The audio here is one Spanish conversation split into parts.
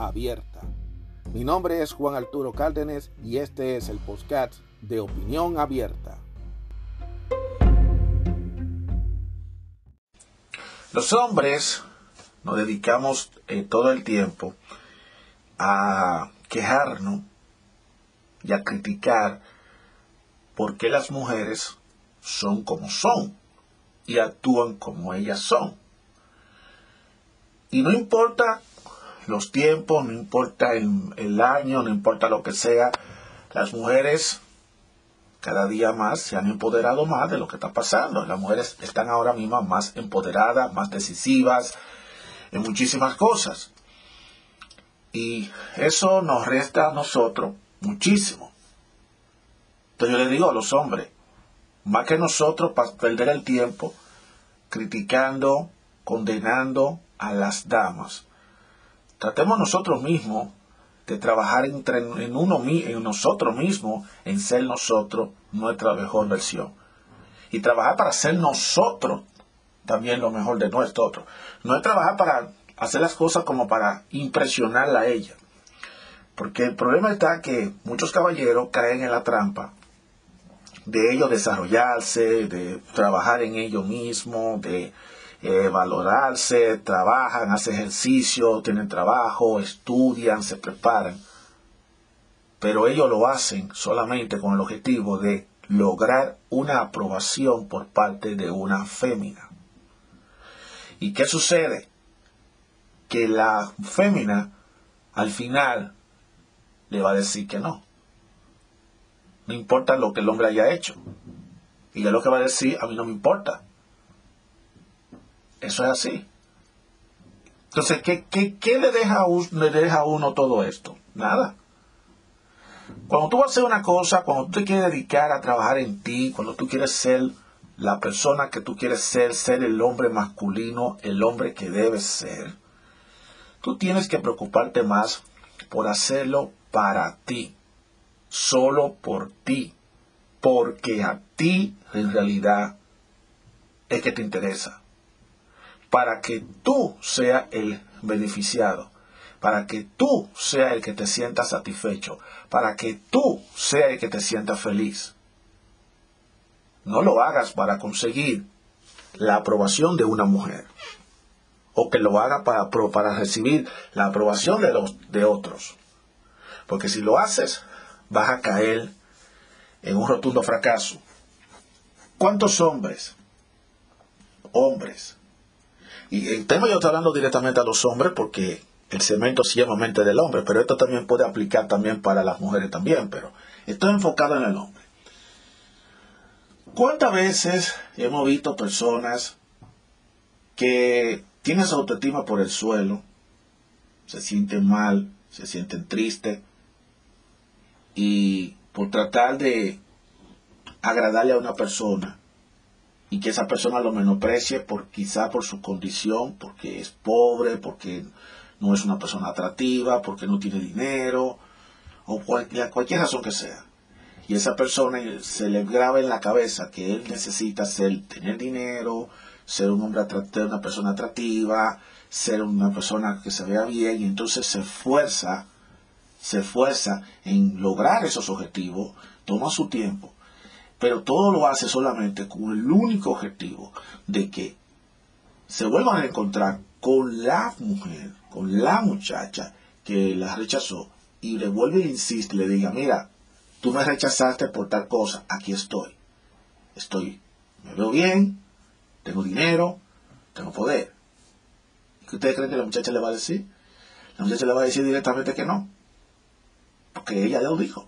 abierta. Mi nombre es Juan Arturo Cárdenas y este es el podcast de Opinión Abierta. Los hombres nos dedicamos eh, todo el tiempo a quejarnos y a criticar por qué las mujeres son como son y actúan como ellas son. Y no importa los tiempos, no importa el, año, no importa lo que sea, las mujeres cada día más se han empoderado más de lo que está pasando. Las mujeres están ahora mismo más empoderadas, más decisivas en muchísimas cosas. Y eso nos resta a nosotros muchísimo. Entonces yo le digo a los hombres, más que nosotros para perder el tiempo criticando, condenando a las damas. Tratemos nosotros mismos de trabajar entre, en, uno, en nosotros mismos, en ser nosotros nuestra mejor versión. Y trabajar para ser nosotros también lo mejor de nosotros. No es trabajar para hacer las cosas como para impresionarla a ella. Porque el problema está que muchos caballeros caen en la trampa de ellos desarrollarse, de trabajar en ellos mismos, de eh, valorarse, trabajan, hacen ejercicio, tienen trabajo, estudian, se preparan. Pero ellos lo hacen solamente con el objetivo de lograr una aprobación por parte de una fémina. ¿Y qué sucede? Que la fémina al final le va a decir que no. No importa lo que el hombre haya hecho. Y ya lo que va a decir, a mí no me importa. Eso es así. Entonces, ¿qué, le, deja le deja a uno todo esto? Nada. Cuando tú vas a hacer una cosa, cuando tú te quieres dedicar a trabajar en ti, cuando tú quieres ser la persona que tú quieres ser, ser el hombre masculino, el hombre que debes ser, tú tienes que preocuparte más por hacerlo para ti, solo por ti, porque a ti en realidad es que te interesa para que tú seas el beneficiado, para que tú seas el que te sienta satisfecho, para que tú seas el que te sienta feliz. No lo hagas para conseguir la aprobación de una mujer o que lo haga para, para recibir la aprobación de, los, de otros. Porque si lo haces, vas a caer en un rotundo fracaso. ¿Cuántos hombres, hombres, y el tema yo estoy hablando directamente a los hombres porque el cemento llama mente del hombre, pero esto también puede aplicar también para las mujeres también, pero estoy enfocado en el hombre. ¿Cuántas veces hemos visto personas que tienen su autoestima por el suelo, se sienten mal, se sienten tristes, y por tratar de agradarle a una persona, y que esa persona lo menosprecie por quizá por su condición, porque es pobre, porque no es una persona atractiva, porque no tiene dinero, o cualquier, cualquier razón que sea. Y esa persona se le graba en la cabeza que él necesita ser, tener dinero, ser un hombre atractivo, una persona atractiva, ser una persona que se vea bien, y entonces se esfuerza, se esfuerza en lograr esos objetivos, toma su tiempo, pero todo lo hace solamente con el único objetivo de que se vuelvan a encontrar con la mujer, con la muchacha que la rechazó y le vuelve e insiste, le diga, mira, tú me rechazaste por tal cosa, aquí estoy. Estoy, me veo bien, tengo dinero, tengo poder. ¿Y qué ustedes creen que la muchacha le va a decir? La muchacha le va a decir directamente que no. Porque ella ya lo dijo.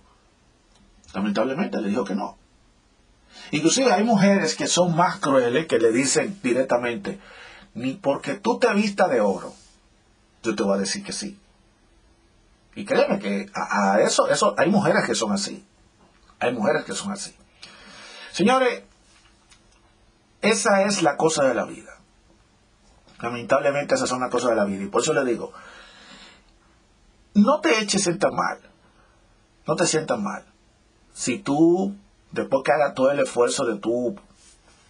Lamentablemente le dijo que no. Inclusive hay mujeres que son más crueles que le dicen directamente, ni porque tú te vistas de oro, yo te voy a decir que sí. Y créeme que a, eso, eso, hay mujeres que son así. Hay mujeres que son así. Señores, esa es la cosa de la vida. Lamentablemente esas son las cosas de la vida. Y por eso le digo, no te eches en tan mal. No te sientas mal. Si tú, después que hagas todo el esfuerzo de tú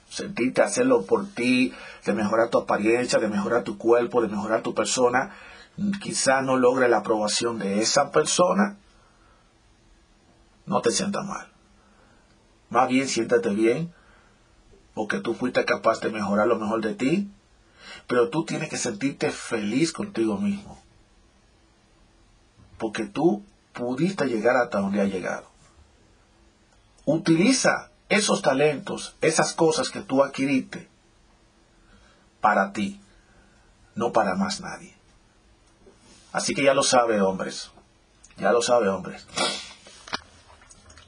sentirte hacerlo por ti, de mejorar tu apariencia, de mejorar tu cuerpo, de mejorar tu persona, quizá no logre la aprobación de esa persona, no te sientas mal. Más bien siéntate bien, porque tú fuiste capaz de mejorar lo mejor de ti, pero tú tienes que sentirte feliz contigo mismo, porque tú pudiste llegar hasta donde has llegado. Utiliza esos talentos, esas cosas que tú adquiriste para ti, no para más nadie. Así que ya lo sabe, hombres. Ya lo sabe, hombres.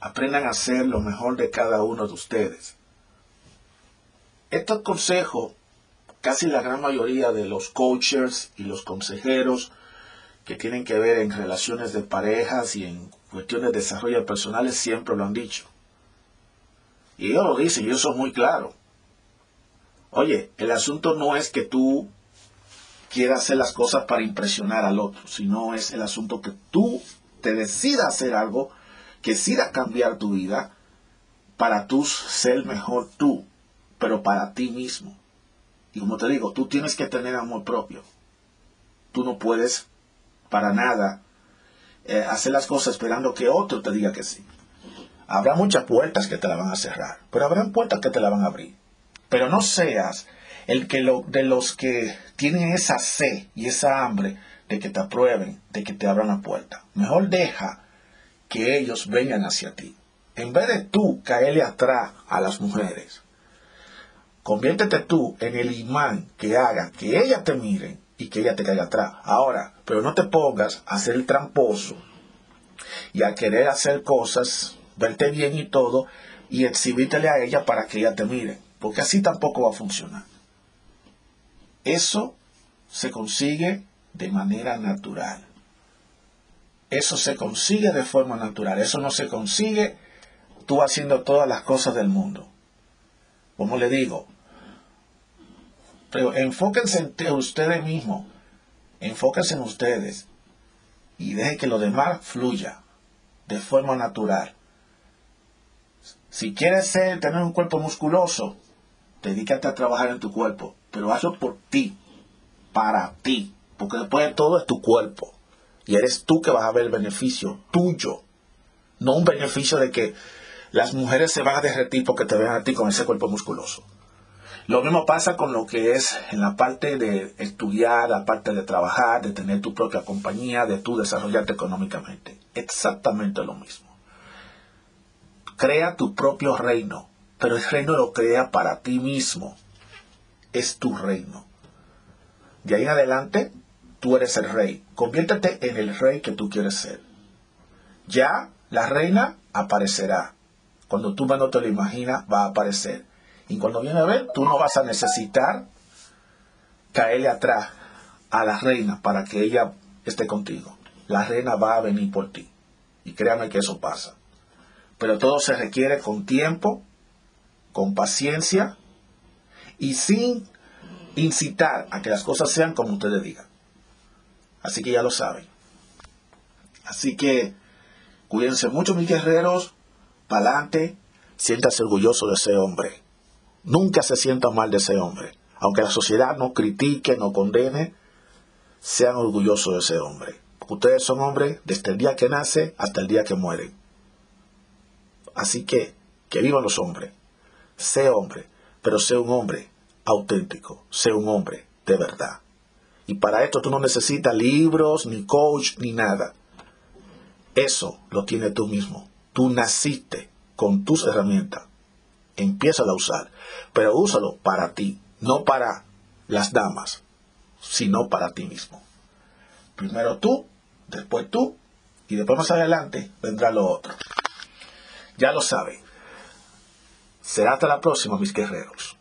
Aprendan a hacer lo mejor de cada uno de ustedes. Estos consejos, casi la gran mayoría de los coaches y los consejeros que tienen que ver en relaciones de parejas y en cuestiones de desarrollo personal siempre lo han dicho. Y ellos lo dicen, y eso es muy claro. Oye, el asunto no es que tú quieras hacer las cosas para impresionar al otro, sino es el asunto que tú te decidas hacer algo, que decidas cambiar tu vida para tú ser mejor tú, pero para ti mismo. Y como te digo, tú tienes que tener amor propio. Tú no puedes para nada eh, hacer las cosas esperando que otro te diga que sí. Habrá muchas puertas que te la van a cerrar, pero habrá puertas que te la van a abrir. Pero no seas el que lo, de los que tienen esa sed y esa hambre de que te aprueben, de que te abran la puerta. Mejor deja que ellos vengan hacia ti. En vez de tú caerle atrás a las mujeres, conviértete tú en el imán que haga que ellas te miren y que ella te caiga atrás. Ahora, pero no te pongas a ser el tramposo y a querer hacer cosas verte bien y todo, y exhibítele a ella para que ella te mire, porque así tampoco va a funcionar. Eso se consigue de manera natural. Eso se consigue de forma natural. Eso no se consigue tú haciendo todas las cosas del mundo. Como le digo, pero enfóquense en ustedes mismos. Enfóquense en ustedes. Y deje que lo demás fluya de forma natural. Si quieres ser, tener un cuerpo musculoso, dedícate a trabajar en tu cuerpo, pero hazlo por ti, para ti, porque después de todo es tu cuerpo y eres tú que vas a ver el beneficio tuyo, no un beneficio de que las mujeres se van a derretir porque te vean a ti con ese cuerpo musculoso. Lo mismo pasa con lo que es en la parte de estudiar, la parte de trabajar, de tener tu propia compañía, de tú desarrollarte económicamente. Exactamente lo mismo. Crea tu propio reino, pero el reino lo crea para ti mismo. Es tu reino. De ahí en adelante, tú eres el rey. Conviértete en el rey que tú quieres ser. Ya la reina aparecerá. Cuando tú menos te lo imaginas, va a aparecer. Y cuando viene a ver, tú no vas a necesitar caerle atrás a la reina para que ella esté contigo. La reina va a venir por ti. Y créame que eso pasa. Pero todo se requiere con tiempo, con paciencia y sin incitar a que las cosas sean como ustedes digan. Así que ya lo saben. Así que cuídense mucho, mis guerreros. Pa'lante, siéntase orgulloso de ese hombre. Nunca se sienta mal de ese hombre. Aunque la sociedad no critique, no condene, sean orgullosos de ese hombre. Ustedes son hombres desde el día que nace hasta el día que mueren. Así que, que vivan los hombres. Sé hombre, pero sé un hombre auténtico, sé un hombre de verdad. Y para esto tú no necesitas libros, ni coach, ni nada. Eso lo tienes tú mismo. Tú naciste con tus herramientas. Empieza a usar, pero úsalo para ti, no para las damas, sino para ti mismo. Primero tú, después tú, y después más adelante vendrá lo otro. Ya lo saben. Será hasta la próxima, mis guerreros.